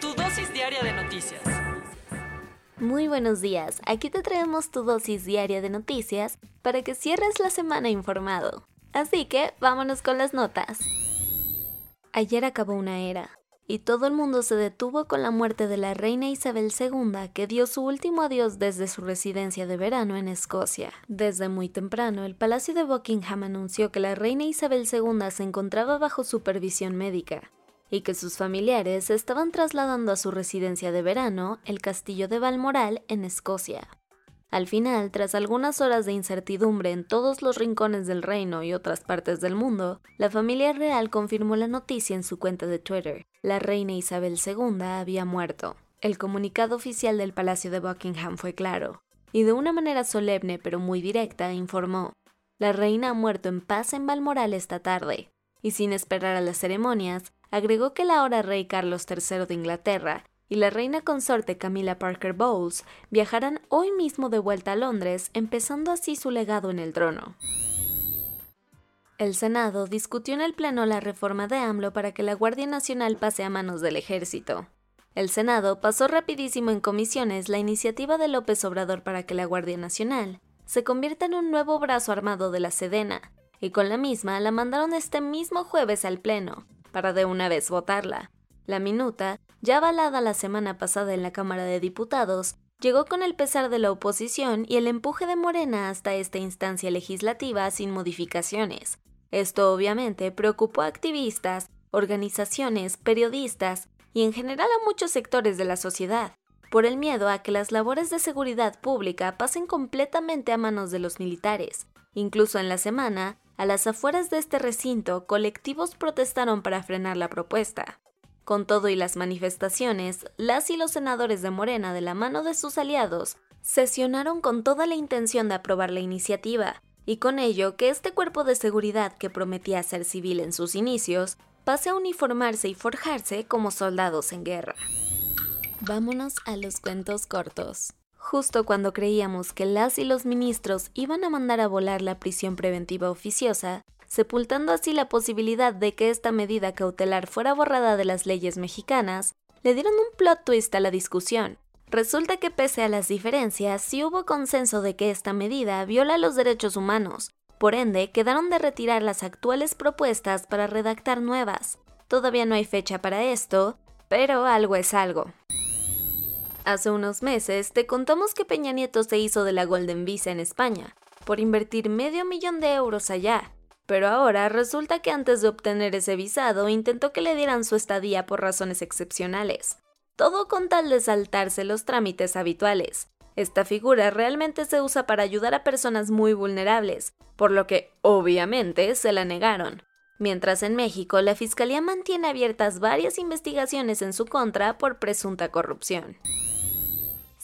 Tu dosis diaria de noticias. Muy buenos días, aquí te traemos tu dosis diaria de noticias para que cierres la semana informado. Así que vámonos con las notas. Ayer acabó una era, y todo el mundo se detuvo con la muerte de la reina Isabel II, que dio su último adiós desde su residencia de verano en Escocia. Desde muy temprano, el Palacio de Buckingham anunció que la reina Isabel II se encontraba bajo supervisión médica y que sus familiares se estaban trasladando a su residencia de verano, el castillo de Balmoral, en Escocia. Al final, tras algunas horas de incertidumbre en todos los rincones del reino y otras partes del mundo, la familia real confirmó la noticia en su cuenta de Twitter. La reina Isabel II había muerto. El comunicado oficial del Palacio de Buckingham fue claro, y de una manera solemne pero muy directa informó, la reina ha muerto en paz en Balmoral esta tarde, y sin esperar a las ceremonias, agregó que el ahora rey Carlos III de Inglaterra y la reina consorte Camilla Parker Bowles viajarán hoy mismo de vuelta a Londres, empezando así su legado en el trono. El Senado discutió en el Pleno la reforma de AMLO para que la Guardia Nacional pase a manos del ejército. El Senado pasó rapidísimo en comisiones la iniciativa de López Obrador para que la Guardia Nacional se convierta en un nuevo brazo armado de la Sedena, y con la misma la mandaron este mismo jueves al Pleno, para de una vez votarla. La minuta, ya avalada la semana pasada en la Cámara de Diputados, llegó con el pesar de la oposición y el empuje de Morena hasta esta instancia legislativa sin modificaciones. Esto obviamente preocupó a activistas, organizaciones, periodistas y en general a muchos sectores de la sociedad, por el miedo a que las labores de seguridad pública pasen completamente a manos de los militares. Incluso en la semana, a las afueras de este recinto, colectivos protestaron para frenar la propuesta. Con todo y las manifestaciones, las y los senadores de Morena, de la mano de sus aliados, sesionaron con toda la intención de aprobar la iniciativa, y con ello que este cuerpo de seguridad que prometía ser civil en sus inicios, pase a uniformarse y forjarse como soldados en guerra. Vámonos a los cuentos cortos. Justo cuando creíamos que las y los ministros iban a mandar a volar la prisión preventiva oficiosa, sepultando así la posibilidad de que esta medida cautelar fuera borrada de las leyes mexicanas, le dieron un plot twist a la discusión. Resulta que pese a las diferencias, sí hubo consenso de que esta medida viola los derechos humanos, por ende quedaron de retirar las actuales propuestas para redactar nuevas. Todavía no hay fecha para esto, pero algo es algo. Hace unos meses te contamos que Peña Nieto se hizo de la Golden Visa en España, por invertir medio millón de euros allá. Pero ahora resulta que antes de obtener ese visado intentó que le dieran su estadía por razones excepcionales. Todo con tal de saltarse los trámites habituales. Esta figura realmente se usa para ayudar a personas muy vulnerables, por lo que obviamente se la negaron. Mientras en México la Fiscalía mantiene abiertas varias investigaciones en su contra por presunta corrupción.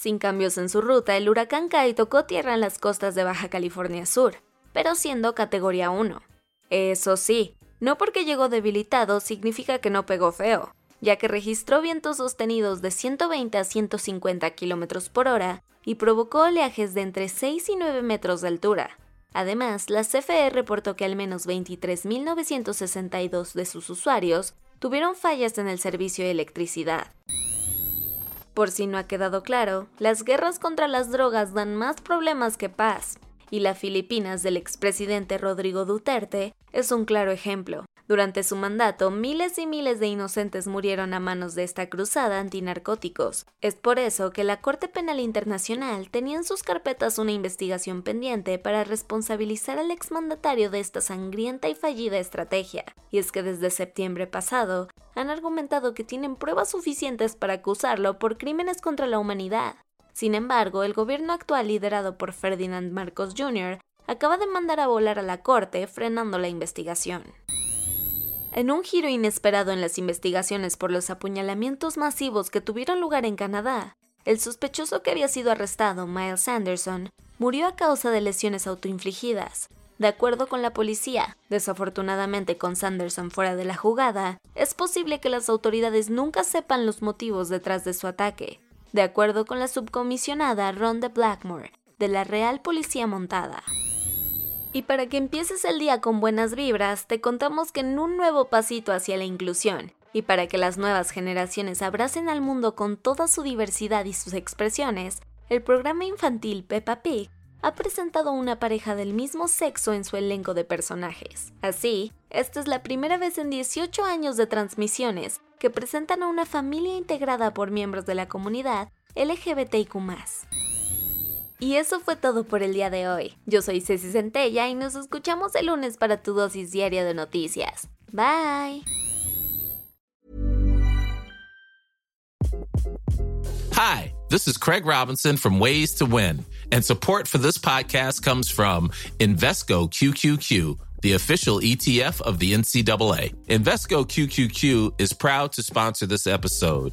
Sin cambios en su ruta, el huracán Kai tocó tierra en las costas de Baja California Sur, pero siendo categoría 1. Eso sí, no porque llegó debilitado significa que no pegó feo, ya que registró vientos sostenidos de 120 a 150 km por hora y provocó oleajes de entre 6 y 9 metros de altura. Además, la CFE reportó que al menos 23.962 de sus usuarios tuvieron fallas en el servicio de electricidad. Por si no ha quedado claro, las guerras contra las drogas dan más problemas que paz, y la Filipinas del expresidente Rodrigo Duterte es un claro ejemplo. Durante su mandato, miles y miles de inocentes murieron a manos de esta cruzada antinarcóticos. Es por eso que la Corte Penal Internacional tenía en sus carpetas una investigación pendiente para responsabilizar al exmandatario de esta sangrienta y fallida estrategia. Y es que desde septiembre pasado han argumentado que tienen pruebas suficientes para acusarlo por crímenes contra la humanidad. Sin embargo, el gobierno actual liderado por Ferdinand Marcos Jr. acaba de mandar a volar a la corte frenando la investigación. En un giro inesperado en las investigaciones por los apuñalamientos masivos que tuvieron lugar en Canadá, el sospechoso que había sido arrestado, Miles Anderson, murió a causa de lesiones autoinfligidas. De acuerdo con la policía, desafortunadamente con Sanderson fuera de la jugada, es posible que las autoridades nunca sepan los motivos detrás de su ataque, de acuerdo con la subcomisionada Rhonda Blackmore, de la Real Policía Montada. Y para que empieces el día con buenas vibras, te contamos que en un nuevo pasito hacia la inclusión, y para que las nuevas generaciones abracen al mundo con toda su diversidad y sus expresiones, el programa infantil Peppa Pig ha presentado una pareja del mismo sexo en su elenco de personajes. Así, esta es la primera vez en 18 años de transmisiones que presentan a una familia integrada por miembros de la comunidad LGBTIQ. Y eso fue todo por el día de hoy. Yo soy Ceci Centella y nos escuchamos el lunes para tu dosis diaria de noticias. Bye. Hi, this is Craig Robinson from Ways to Win, and support for this podcast comes from Invesco QQQ the official ETF of the NCAA. Invesco QQQ is proud to sponsor this episode